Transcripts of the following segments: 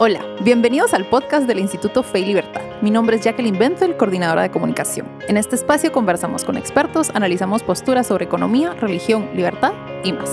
Hola, bienvenidos al podcast del Instituto Fe y Libertad. Mi nombre es Jacqueline Benzel, coordinadora de comunicación. En este espacio conversamos con expertos, analizamos posturas sobre economía, religión, libertad y más.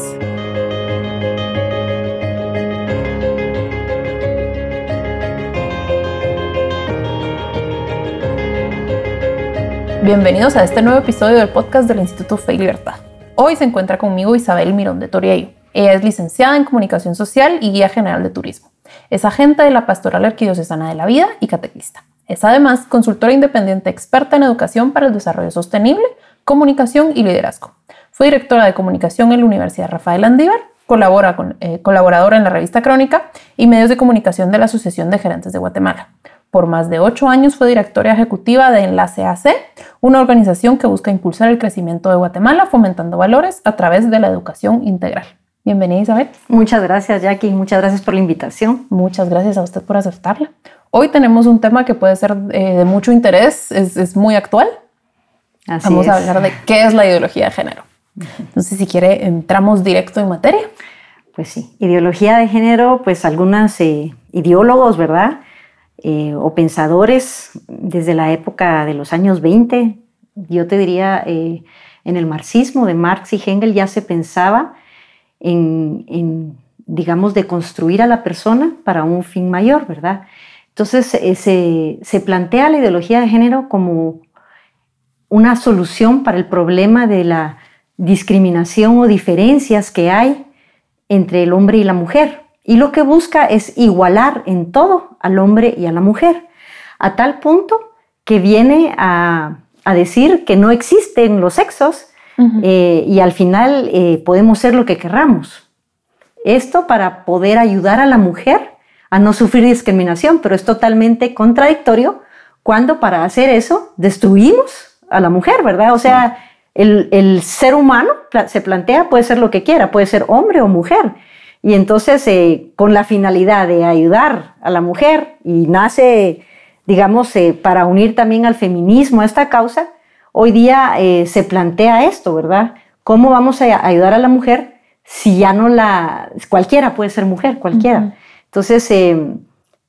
Bienvenidos a este nuevo episodio del podcast del Instituto Fe y Libertad. Hoy se encuentra conmigo Isabel Mirón de Toriello. Ella es licenciada en Comunicación Social y guía general de turismo. Es agente de la Pastoral Arquidiocesana de la Vida y catequista. Es además consultora independiente experta en educación para el desarrollo sostenible, comunicación y liderazgo. Fue directora de comunicación en la Universidad Rafael Andívar, colabora eh, colaboradora en la revista Crónica y medios de comunicación de la Asociación de Gerentes de Guatemala. Por más de ocho años fue directora ejecutiva de Enlace AC, una organización que busca impulsar el crecimiento de Guatemala fomentando valores a través de la educación integral. Bienvenida Isabel. Muchas gracias Jackie, muchas gracias por la invitación. Muchas gracias a usted por aceptarla. Hoy tenemos un tema que puede ser eh, de mucho interés, es, muy actual. Así Vamos a hablar de qué es la ideología de género. Entonces, si quiere, entramos directo en materia. Pues sí, ideología de género, pues algunos eh, ideólogos, ¿verdad? Eh, o pensadores desde la época de los años 20, yo te diría, en el marxismo de Marx y Hegel ya se pensaba en, digamos, de construir a la persona para un fin mayor, ¿verdad? Entonces eh, se, plantea la ideología de género como una solución para el problema de la discriminación o diferencias que hay entre el hombre y la mujer. Y lo que busca es igualar en todo al hombre y a la mujer, a tal punto que viene a decir que no existen los sexos, eh, y al final eh, podemos ser lo que querramos. Esto para poder ayudar a la mujer a no sufrir discriminación, pero es totalmente contradictorio cuando para hacer eso destruimos a la mujer, ¿verdad? O sea, el, ser humano se plantea, puede ser lo que quiera, puede ser hombre o mujer. Y entonces, eh, con la finalidad de ayudar a la mujer, y nace, digamos, para unir también al feminismo a esta causa, hoy día eh, se plantea esto, ¿verdad? ¿Cómo vamos a ayudar a la mujer si ya no la... cualquiera puede ser mujer, cualquiera. Entonces eh,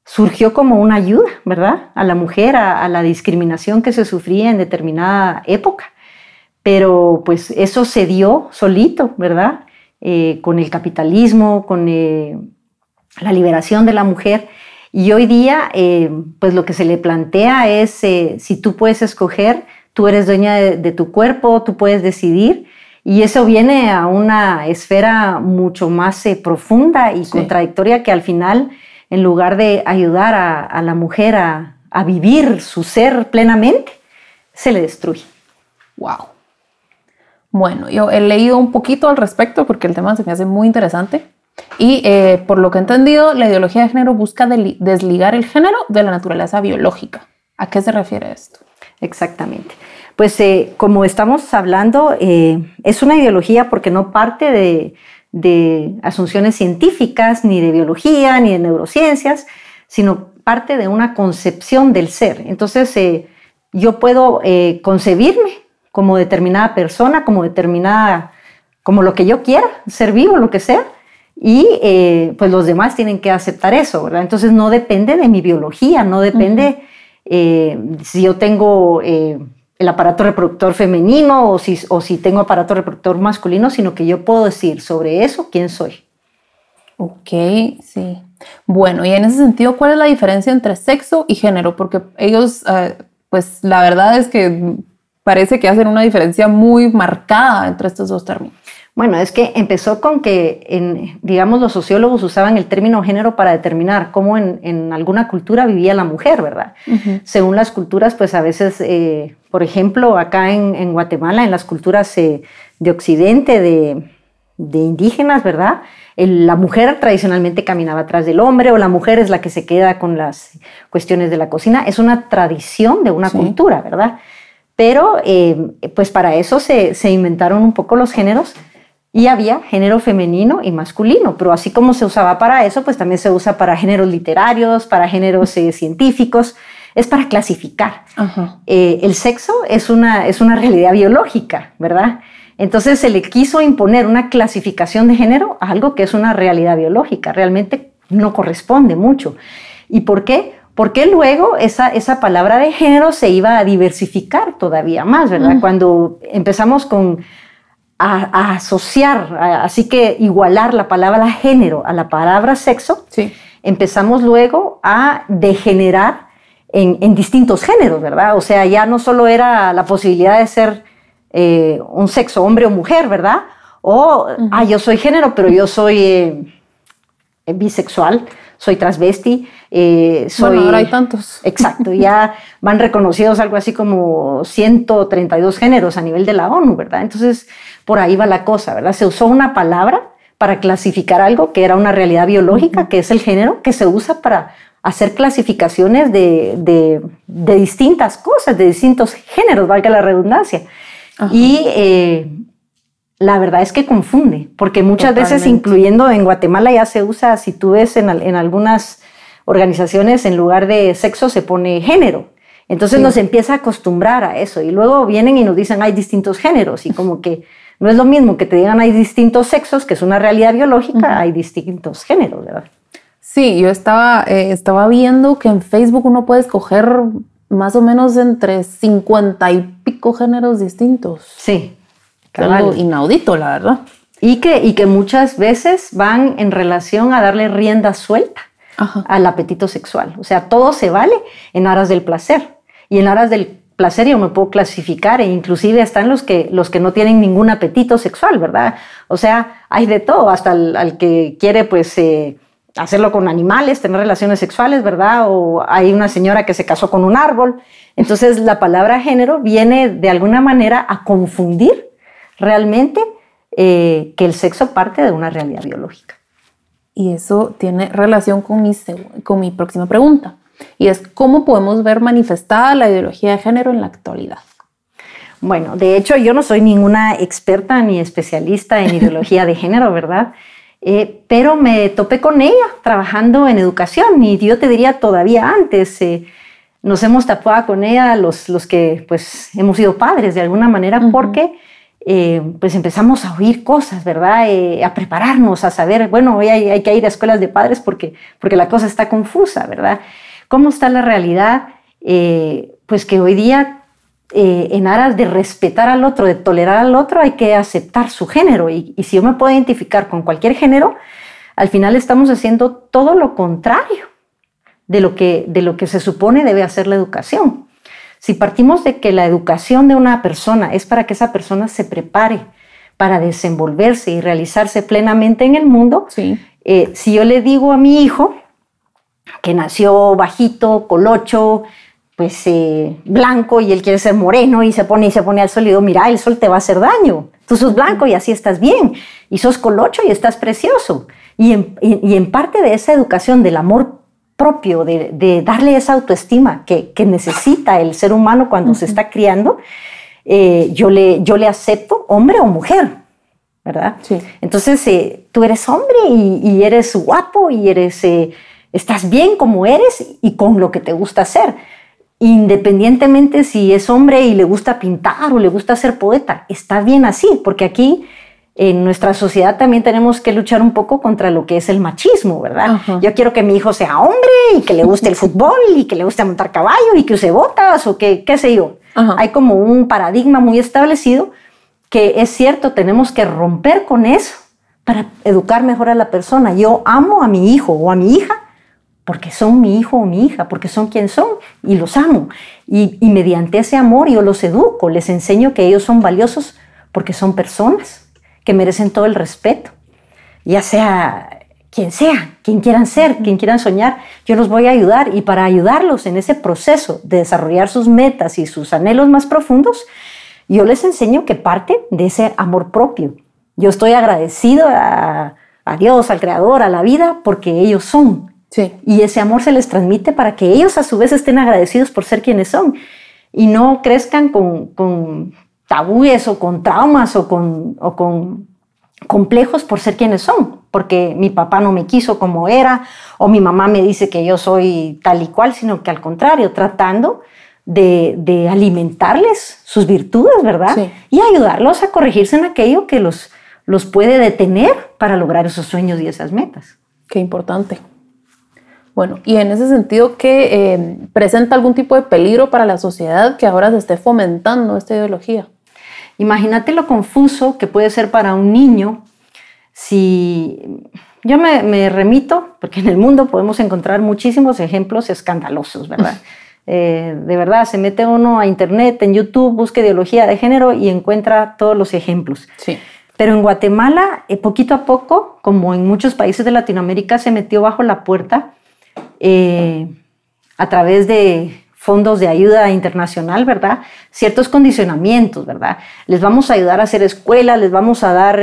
surgió como una ayuda, ¿verdad? A la mujer, a, la discriminación que se sufría en determinada época. Pero pues eso se dio solito, ¿verdad? Eh, con el capitalismo, con la liberación de la mujer. Y hoy día, pues lo que se le plantea es, si tú puedes escoger, tú eres dueña de, tu cuerpo, tú puedes decidir. Y eso viene a una esfera mucho más eh, profunda y contradictoria que al final, en lugar de ayudar a, la mujer a, vivir su ser plenamente, se le destruye. Wow. Bueno, yo he leído un poquito al respecto porque el tema se me hace muy interesante. Y eh, por lo que he entendido, la ideología de género busca desligar el género de la naturaleza biológica. ¿A qué se refiere esto? Exactamente. Pues eh, como estamos hablando, eh, es una ideología porque no parte de, asunciones científicas, ni de biología, ni de neurociencias, sino parte de una concepción del ser. Entonces, eh, yo puedo concebirme como determinada persona, como determinada, como lo que yo quiera, ser vivo, lo que sea, y pues los demás tienen que aceptar eso, ¿verdad? Entonces no depende de mi biología, no depende si yo tengo el aparato reproductor femenino o si, o si tengo aparato reproductor masculino, sino que yo puedo decir sobre eso quién soy. Ok, sí. Bueno, y en ese sentido, ¿cuál es la diferencia entre sexo y género? Porque ellos, eh, pues la verdad es que parece que hacen una diferencia muy marcada entre estos dos términos. Bueno, es que empezó con que, en, digamos, los sociólogos usaban el término género para determinar cómo en, alguna cultura vivía la mujer, ¿verdad? Según las culturas, pues a veces, eh, por ejemplo, acá en, Guatemala, en las culturas eh, de Occidente, de, indígenas, ¿verdad? la mujer tradicionalmente caminaba atrás del hombre o la mujer es la que se queda con las cuestiones de la cocina. Es una tradición de una cultura, ¿verdad? Pero eh, pues para eso se, se inventaron un poco los géneros y había género femenino y masculino, pero así como se usaba para eso, pues también se usa para géneros literarios, para géneros eh, científicos, es para clasificar. Eh, el sexo es una, es una realidad biológica, ¿verdad? Entonces se le quiso imponer una clasificación de género a algo que es una realidad biológica. Realmente no corresponde mucho. ¿Y por qué? Porque luego esa, esa palabra de género se iba a diversificar todavía más, ¿verdad? Mm. Cuando empezamos con a, asociar, así que igualar la palabra género a la palabra sexo, Sí. empezamos luego a degenerar en, en distintos géneros, ¿verdad? O sea, ya no solo era la posibilidad de ser eh, un sexo, hombre o mujer, ¿verdad? O, ah, yo soy género, pero yo soy eh, bisexual, soy transvesti, eh, soy... Bueno, ahora hay tantos. Exacto, ya van reconocidos algo así como 132 géneros a nivel de la ONU, ¿verdad? Entonces, por ahí va la cosa, ¿verdad? Se usó una palabra para clasificar algo que era una realidad biológica, que es el género, que se usa para hacer clasificaciones de, de, de distintas cosas, de distintos géneros, valga la redundancia. Y eh, la verdad es que confunde, porque muchas veces, incluyendo en Guatemala, ya se usa, si tú ves en algunas organizaciones, en lugar de sexo se pone género. Entonces Sí. nos empieza a acostumbrar a eso y luego vienen y nos dicen hay distintos géneros y como que no es lo mismo que te digan hay distintos sexos, que es una realidad biológica, hay distintos géneros, ¿verdad? Sí, yo estaba, eh, estaba viendo que en Facebook uno puede escoger más o menos entre 50 y pico géneros distintos. Sí. Algo cabal. inaudito, la verdad. Y que, y que muchas veces van en relación a darle rienda suelta Ajá. al apetito sexual. O sea, todo se vale en aras del placer. Y en aras del placer yo me puedo clasificar e inclusive están los que, los que no tienen ningún apetito sexual, ¿verdad? O sea, hay de todo, hasta al, al que quiere pues eh, hacerlo con animales, tener relaciones sexuales, ¿verdad? O hay una señora que se casó con un árbol. Entonces la palabra género viene de alguna manera a confundir realmente eh, que el sexo parte de una realidad biológica. Y eso tiene relación con mi, con mi próxima pregunta. Y es cómo podemos ver manifestada la ideología de género en la actualidad. Bueno, de hecho yo no soy ninguna experta ni especialista en ideología de género, ¿verdad? Eh, pero me topé con ella trabajando en educación y yo te diría todavía antes, eh, nos hemos tapado con ella los, los que pues hemos sido padres de alguna manera Ujú. porque eh, pues empezamos a oír cosas, ¿verdad? Eh, a prepararnos, a saber, bueno, hoy hay, que ir a escuelas de padres porque, porque la cosa está confusa, ¿verdad? ¿Cómo está la realidad? Eh, pues que hoy día en aras de respetar al otro, de tolerar al otro, hay que aceptar su género. Y, y si yo me puedo identificar con cualquier género, al final estamos haciendo todo lo contrario de lo que, de lo que se supone debe hacer la educación. Si partimos de que la educación de una persona es para que esa persona se prepare para desenvolverse y realizarse plenamente en el mundo, Sí. eh, si yo le digo a mi hijo que nació bajito, colocho, pues eh, blanco y él quiere ser moreno y se pone y se pone al sol y digo, mira, el sol te va a hacer daño. Tú sos blanco y así estás bien. Y sos colocho y estás precioso. Y en, y- y en parte de esa educación del amor propio, de, de darle esa autoestima que, que necesita el ser humano cuando se está criando, eh, yo, le, yo le acepto hombre o mujer, ¿verdad? Sí. Entonces, eh, tú eres hombre y, y eres guapo y eres, eh, estás bien como eres y con lo que te gusta hacer. Independientemente si es hombre y le gusta pintar o le gusta ser poeta, está bien así, porque aquí en nuestra sociedad también tenemos que luchar un poco contra lo que es el machismo, ¿verdad? Ajá. Yo quiero que mi hijo sea hombre y que le guste el fútbol y que le guste montar caballo y que use botas o que, qué sé yo. Ajá. Hay como un paradigma muy establecido que es cierto, tenemos que romper con eso para educar mejor a la persona. Yo amo a mi hijo o a mi hija porque son mi hijo o mi hija, porque son quien son y los amo. Y, y mediante ese amor yo los educo, les enseño que ellos son valiosos porque son personas que merecen todo el respeto, ya sea quien sea, quien quieran ser, quien quieran soñar, yo los voy a ayudar y para ayudarlos en ese proceso de desarrollar sus metas y sus anhelos más profundos, yo les enseño que parte de ese amor propio. Yo estoy agradecido a, a Dios, al Creador, a la vida, porque ellos son. Sí. Y ese amor se les transmite para que ellos a su vez estén agradecidos por ser quienes son y no crezcan con, con tabúes o con traumas o con, o con complejos por ser quienes son, porque mi papá no me quiso como era o mi mamá me dice que yo soy tal y cual, sino que al contrario, tratando de, de alimentarles sus virtudes, ¿verdad? Sí. Y ayudarlos a corregirse en aquello que los, los puede detener para lograr esos sueños y esas metas. Qué importante. Bueno, y en ese sentido, ¿qué eh, presenta algún tipo de peligro para la sociedad que ahora se esté fomentando esta ideología? Imagínate lo confuso que puede ser para un niño si yo me, remito, porque en el mundo podemos encontrar muchísimos ejemplos escandalosos, ¿verdad? Eh, de verdad, se mete uno a internet, en YouTube, busca ideología de género y encuentra todos los ejemplos. Sí. Pero en Guatemala, eh, poquito a poco, como en muchos países de Latinoamérica, se metió bajo la puerta eh, a través de fondos de ayuda internacional, ¿verdad? Ciertos condicionamientos, ¿verdad? Les vamos a ayudar a hacer escuelas, les vamos a dar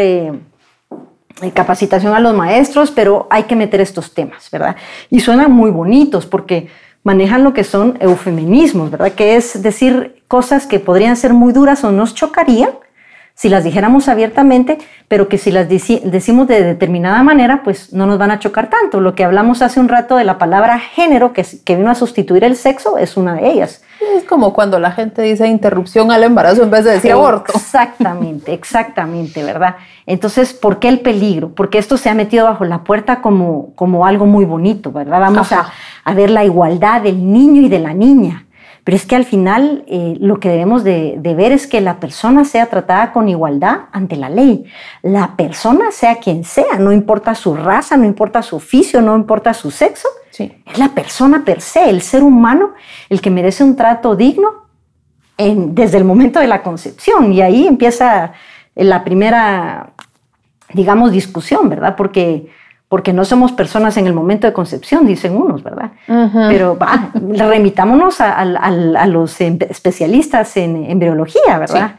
capacitación a los maestros, pero hay que meter estos temas, ¿verdad? Y suenan muy bonitos porque manejan lo que son eufeminismos, ¿verdad? Que es decir cosas que podrían ser muy duras o nos chocarían si las dijéramos abiertamente, pero que si las decimos de determinada manera, pues no nos van a chocar tanto. Lo que hablamos hace un rato de la palabra género, que, que vino a sustituir el sexo, es una de ellas. Es como cuando la gente dice interrupción al embarazo en vez de decir aborto. Exactamente, exactamente, ¿verdad? Entonces, ¿por qué el peligro? Porque esto se ha metido bajo la puerta como, como algo muy bonito, ¿verdad? Vamos a, a, ver la igualdad del niño y de la niña. Pero es que al final eh, lo que debemos de, ver es que la persona sea tratada con igualdad ante la ley. La persona sea quien sea, no importa su raza, no importa su oficio, no importa su sexo. Es la persona per se, el ser humano, el que merece un trato digno desde el momento de la concepción. Y ahí empieza la primera, digamos, discusión, ¿verdad? Porque porque no somos personas en el momento de concepción, dicen unos, ¿verdad? Pero va, remitámonos a, los em, especialistas en embriología, ¿verdad?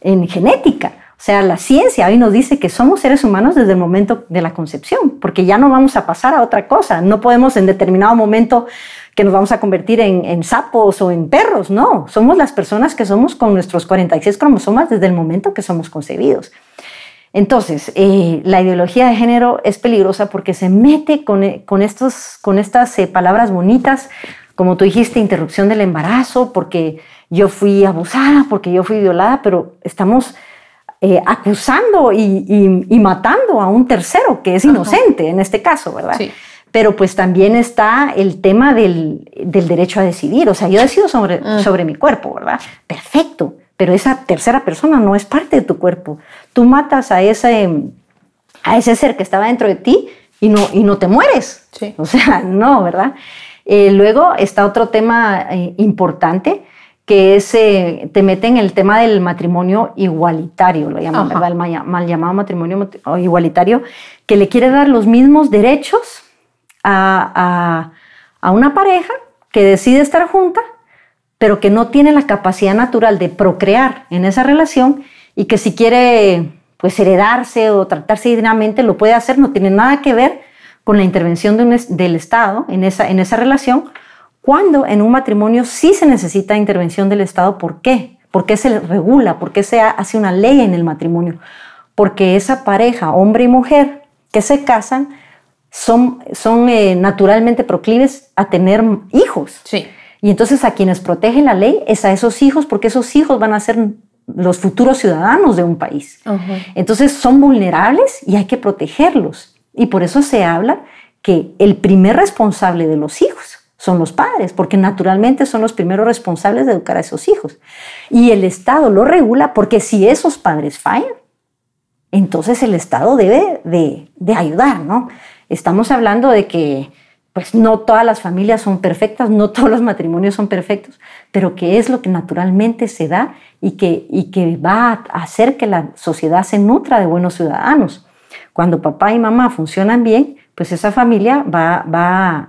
En genética. O sea, la ciencia hoy nos dice que somos seres humanos desde el momento de la concepción, porque ya no vamos a pasar a otra cosa. No podemos en determinado momento que nos vamos a convertir en, en, sapos o en perros, no. Somos las personas que somos con nuestros 46 cromosomas desde el momento que somos concebidos. Entonces, eh, la ideología de género es peligrosa porque se mete con, eh, estos, con estas eh, palabras bonitas, como tú dijiste, interrupción del embarazo, porque yo fui abusada, porque yo fui violada, pero estamos acusando y, matando a un tercero que es inocente en este caso, ¿verdad? Sí. Pero pues también está el tema del, derecho a decidir. O sea, yo decido sobre, mm. sobre mi cuerpo, ¿verdad? Perfecto pero esa tercera persona no es parte de tu cuerpo. Tú matas a ese, a ese ser que estaba dentro de ti y no, y no te mueres. O sea, no, ¿verdad? Eh, luego está otro tema eh, importante que es, eh, te mete en el tema del matrimonio igualitario, lo llaman, ¿verdad? El mal, llamado matrimonio igualitario, que le quiere dar los mismos derechos a, a, a una pareja que decide estar junta pero que no tiene la capacidad natural de procrear en esa relación y que si quiere pues heredarse o tratarse dignamente lo puede hacer, no tiene nada que ver con la intervención del Estado en esa, en esa relación, cuando en un matrimonio sí se necesita intervención del Estado. ¿Por qué? ¿Por qué se regula? ¿Por qué se hace una ley en el matrimonio? Porque esa pareja, hombre y mujer, que se casan, son, son eh, naturalmente proclives a tener hijos. Sí. Y entonces a quienes protege la ley es a esos hijos, porque esos hijos van a ser los futuros ciudadanos de un país. Entonces son vulnerables y hay que protegerlos. Y por eso se habla que el primer responsable de los hijos son los padres, porque naturalmente son los primeros responsables de educar a esos hijos. Y el Estado lo regula porque si esos padres fallan, entonces el Estado debe de, de ayudar, ¿no? Estamos hablando de que pues no todas las familias son perfectas, no todos los matrimonios son perfectos, pero que es lo que naturalmente se da y que, y que va a hacer que la sociedad se nutra de buenos ciudadanos. Cuando papá y mamá funcionan bien, pues esa familia va, va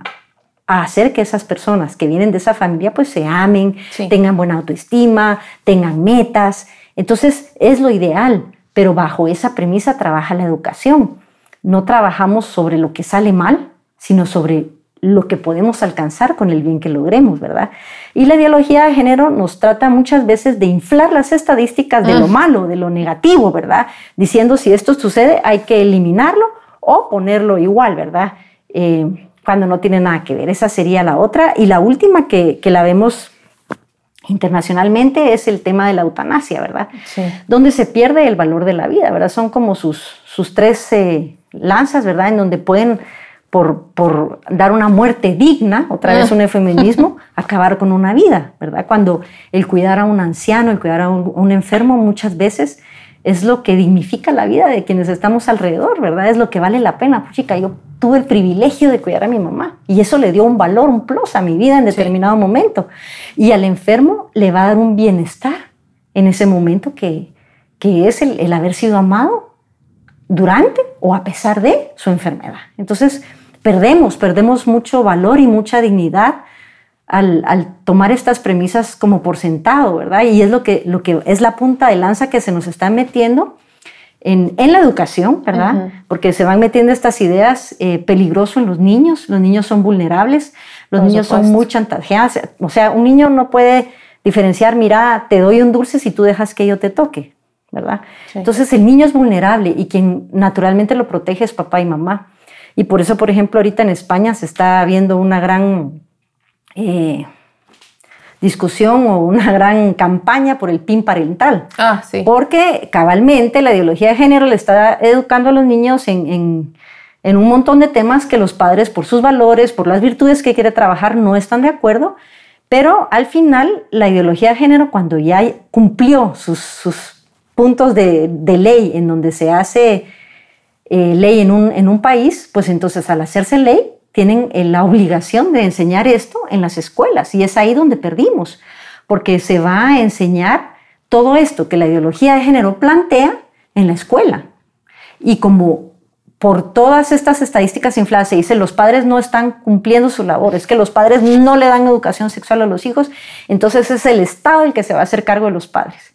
a hacer que esas personas que vienen de esa familia pues se amen, tengan buena autoestima, tengan metas. Entonces es lo ideal, pero bajo esa premisa trabaja la educación. No trabajamos sobre lo que sale mal, sino sobre lo que podemos alcanzar con el bien que logremos, ¿verdad? Y la ideología de género nos trata muchas veces de inflar las estadísticas de lo mm. malo, de lo negativo, ¿verdad? Diciendo si esto sucede hay que eliminarlo o ponerlo igual, ¿verdad? Eh, cuando no tiene nada que ver. Esa sería la otra. Y la última que, la vemos internacionalmente es el tema de la eutanasia, ¿verdad? Sí. Donde se pierde el valor de la vida, ¿verdad? Son como sus, sus tres eh, lanzas, ¿verdad? En donde pueden por, por dar una muerte digna, otra vez ah. un eufemismo, acabar con una vida, ¿verdad? Cuando el cuidar a un anciano, el cuidar a un, enfermo muchas veces es lo que dignifica la vida de quienes estamos alrededor, ¿verdad? Es lo que vale la pena. Pues, chica, yo tuve el privilegio de cuidar a mi mamá y eso le dio un valor, un plus a mi vida en determinado momento. Y al enfermo le va a dar un bienestar en ese momento que, que es el, el haber sido amado durante o a pesar de su enfermedad. Entonces, perdemos, perdemos mucho valor y mucha dignidad al, tomar estas premisas como por sentado, ¿verdad? Y es lo que, lo que es la punta de lanza que se nos está metiendo en, la educación, ¿verdad? Porque se van metiendo estas ideas eh, peligrosas en los niños, los niños son vulnerables, los niños son muy chantajeados, o sea, un niño no puede diferenciar, mira, te doy un dulce si tú dejas que yo te toque, ¿verdad? Entonces el niño es vulnerable y quien naturalmente lo protege es papá y mamá. Y por eso, por ejemplo, ahorita en España se está viendo una gran eh, discusión o una gran campaña por el PIN parental. Ah, sí. Porque cabalmente la ideología de género le está educando a los niños en, en un montón de temas que los padres, por sus valores, por las virtudes que quiere trabajar, no están de acuerdo. Pero al final, la ideología de género, cuando ya cumplió sus, sus puntos de, de, ley en donde se hace eh, ley en un, en un país, pues entonces al hacerse ley tienen eh, la obligación de enseñar esto en las escuelas y es ahí donde perdimos, porque se va a enseñar todo esto que la ideología de género plantea en la escuela. Y como por todas estas estadísticas infladas se dice los padres no están cumpliendo su labor, es que los padres no le dan educación sexual a los hijos, entonces es el Estado el que se va a hacer cargo de los padres.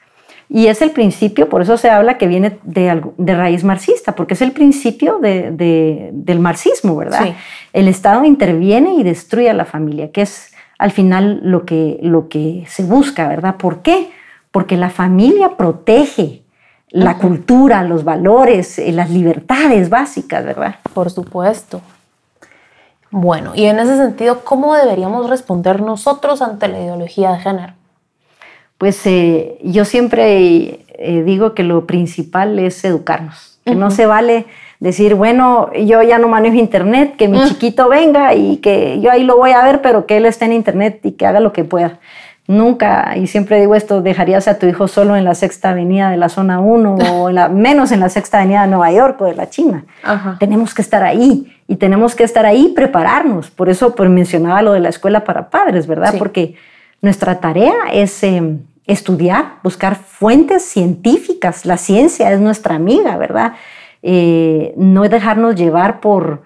Y es el principio, por eso se habla que viene de, de raíz marxista, porque es el principio de, del marxismo, ¿verdad? El Estado interviene y destruye a la familia, que es al final lo que, lo que se busca, ¿verdad? ¿Por qué? Porque la familia protege la cultura, los valores, eh, las libertades básicas, ¿verdad? Por supuesto. Bueno, y en ese sentido, ¿cómo deberíamos responder nosotros ante la ideología de género? Pues eh, yo siempre eh, digo que lo principal es educarnos, que no se vale decir, bueno, yo ya no manejo internet, que mi chiquito venga y que yo ahí lo voy a ver, pero que él esté en internet y que haga lo que pueda. Nunca, y siempre digo esto, dejarías a tu hijo solo en la sexta avenida de la zona 1 o la, menos en la sexta avenida de Nueva York o de la China. Tenemos que estar ahí y tenemos que estar ahí y prepararnos. Por eso pues, mencionaba lo de la escuela para padres, ¿verdad? Porque nuestra tarea es em, estudiar, buscar fuentes científicas. La ciencia es nuestra amiga, ¿verdad? Eh, no dejarnos llevar por,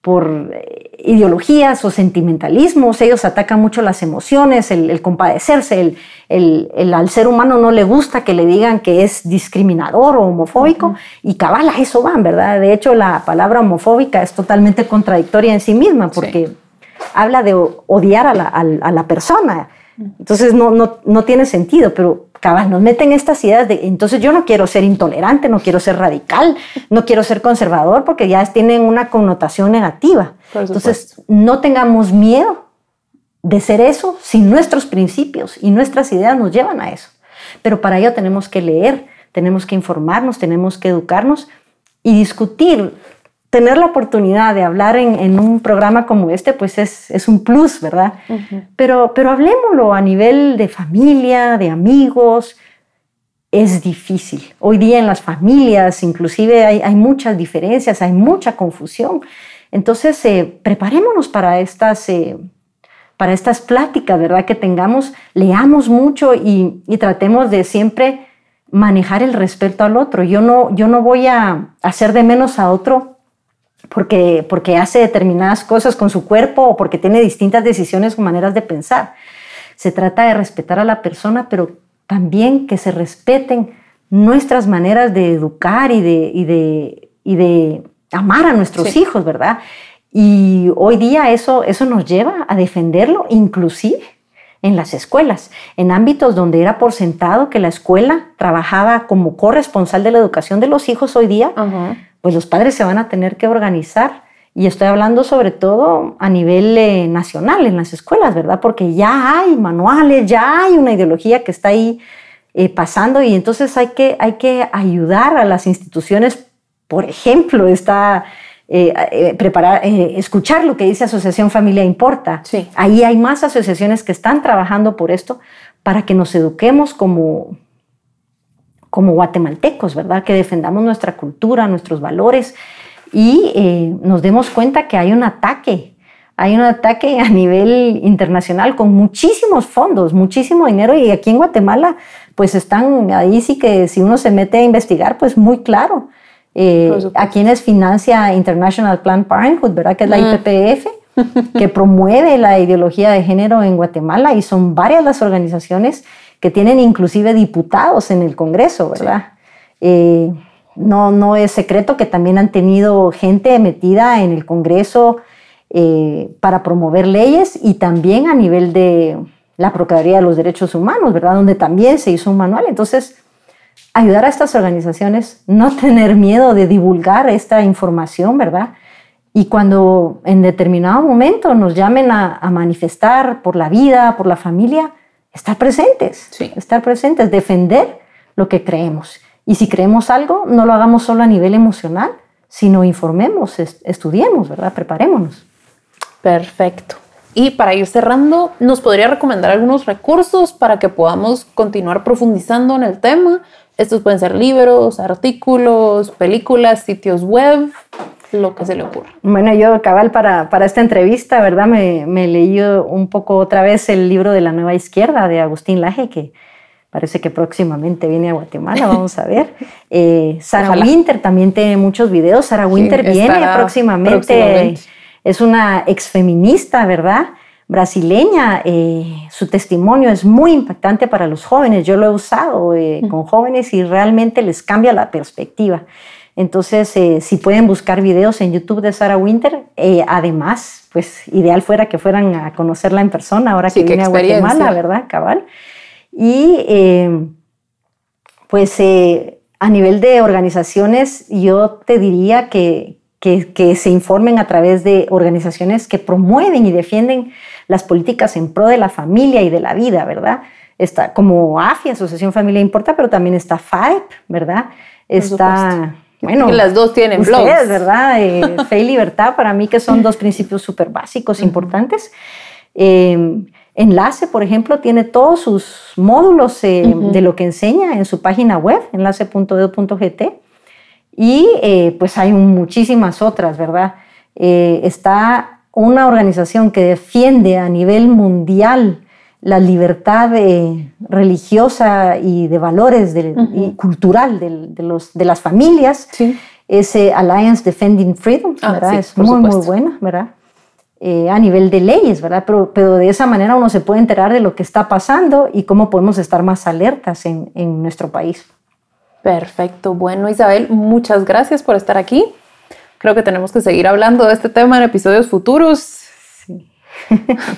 por eh, ideologías o sentimentalismos. Ellos atacan mucho las emociones, el, compadecerse. El, al ser humano no le gusta que le digan que es discriminador o homofóbico. Y cabal, a eso van, ¿verdad? De hecho, la palabra homofóbica es totalmente contradictoria en sí misma porque habla de odiar a la, a la persona. Entonces no, no, no tiene sentido, pero cabal, nos meten estas ideas de, entonces yo no quiero ser intolerante, no quiero ser radical, no quiero ser conservador, porque ya tienen una connotación negativa. Entonces, no tengamos miedo de ser eso si nuestros principios y nuestras ideas nos llevan a eso. Pero para ello tenemos que leer, tenemos que informarnos, tenemos que educarnos y discutir tener la oportunidad de hablar en, un programa como este, pues es, un plus, ¿verdad? pero, pero hablemoslo a nivel de familia, de amigos. Es difícil. Hoy día en las familias, inclusive, hay, muchas diferencias, hay mucha confusión. Entonces, eh, preparémonos para estas, eh, para estas pláticas, ¿verdad? Que tengamos, leamos mucho y, y tratemos de siempre manejar el respeto al otro. Yo no, yo no voy a hacer de menos a otro porque, porque hace determinadas cosas con su cuerpo o porque tiene distintas decisiones o maneras de pensar. Se trata de respetar a la persona, pero también que se respeten nuestras maneras de educar y de, y de, y de amar a nuestros hijos, ¿verdad? Y hoy día eso, eso nos lleva a defenderlo, inclusive en las escuelas, en ámbitos donde era por sentado que la escuela trabajaba como corresponsal de la educación de los hijos hoy día pues los padres se van a tener que organizar. Y estoy hablando sobre todo a nivel eh, nacional en las escuelas, ¿verdad? Porque ya hay manuales, ya hay una ideología que está ahí eh, pasando y entonces hay que, hay que ayudar a las instituciones. Por ejemplo, está eh, preparar, escuchar lo que dice Asociación Familia Importa. Sí. Ahí hay más asociaciones que están trabajando por esto para que nos eduquemos como, como guatemaltecos, ¿verdad? Que defendamos nuestra cultura, nuestros valores y nos demos cuenta que hay un ataque hay un ataque a nivel internacional con muchísimos fondos, muchísimo dinero y aquí en Guatemala pues están ahí sí que si uno se mete a investigar pues muy claro. Eh, a quienes financia International Planned Parenthood, ¿verdad? Que es la IPPF, que promueve la ideología de género en Guatemala y son varias las organizaciones que tienen inclusive diputados en el Congreso, ¿verdad? Eh, no, no es secreto que también han tenido gente metida en el Congreso eh, para promover leyes y también a nivel de la Procuraduría de los Derechos Humanos, ¿verdad? Donde también se hizo un manual. Entonces, ayudar a estas organizaciones, no tener miedo de divulgar esta información, ¿verdad? Y cuando en determinado momento nos llamen a, manifestar por la vida, por la familia, estar presentes, sí. estar presentes, defender lo que creemos. Y si creemos algo, no lo hagamos solo a nivel emocional, sino informemos, estudiemos, ¿verdad? Preparémonos. Perfecto. Y para ir cerrando, ¿nos podría recomendar algunos recursos para que podamos continuar profundizando en el tema? Estos pueden ser libros, artículos, películas, sitios web, lo que se le ocurra. Bueno, yo cabal para, para esta entrevista, ¿verdad? Me, me leí un poco otra vez el libro de la nueva izquierda de Agustín Laje, que parece que próximamente viene a Guatemala, vamos a ver. Eh, Sara Winter también tiene muchos videos. Sara Winter viene próximamente es una exfeminista, ¿verdad? Brasileña. Eh, su testimonio es muy impactante para los jóvenes. Yo lo he usado eh, con jóvenes y realmente les cambia la perspectiva. Entonces, eh, si pueden buscar videos en YouTube de Sarah Winter, además, pues ideal fuera que fueran a conocerla en persona ahora que viene a Guatemala, ¿verdad? Cabal. Y pues a nivel de organizaciones, yo te diría que, que, se informen a través de organizaciones que promueven y defienden las políticas en pro de la familia y de la vida, ¿verdad? Está como AFI, Asociación Familia Importa, pero también está FAEP, ¿verdad? Está, bueno, las dos tienen ustedes, ¿verdad? Eh, fe y libertad, para mí que son dos principios súper básicos, importantes. Eh, Enlace, por ejemplo, tiene todos sus módulos eh, de lo que enseña en su página web, enlace.edu.gt. Y eh, pues hay muchísimas otras, ¿verdad? Eh, está una organización que defiende a nivel mundial la libertad religiosa y de valores y cultural de, los, de las familias. Sí. Es Alliance Defending Freedom, ah, ¿verdad? es muy, muy buena, ¿verdad? Eh, a nivel de leyes, ¿verdad? Pero, pero, de esa manera uno se puede enterar de lo que está pasando y cómo podemos estar más alertas en, en nuestro país. Perfecto. Bueno, Isabel, muchas gracias por estar aquí. Creo que tenemos que seguir hablando de este tema en episodios futuros.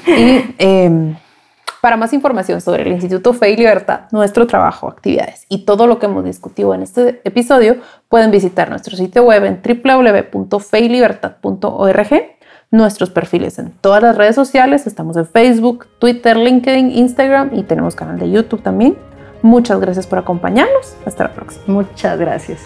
y em, para más información sobre el Instituto Fe y Libertad, nuestro trabajo, actividades y todo lo que hemos discutido en este episodio, pueden visitar nuestro sitio web en www.feylibertad.org, nuestros perfiles en todas las redes sociales, estamos en Facebook, Twitter, LinkedIn, Instagram y tenemos canal de YouTube también. Muchas gracias por acompañarnos. Hasta la próxima. Muchas gracias.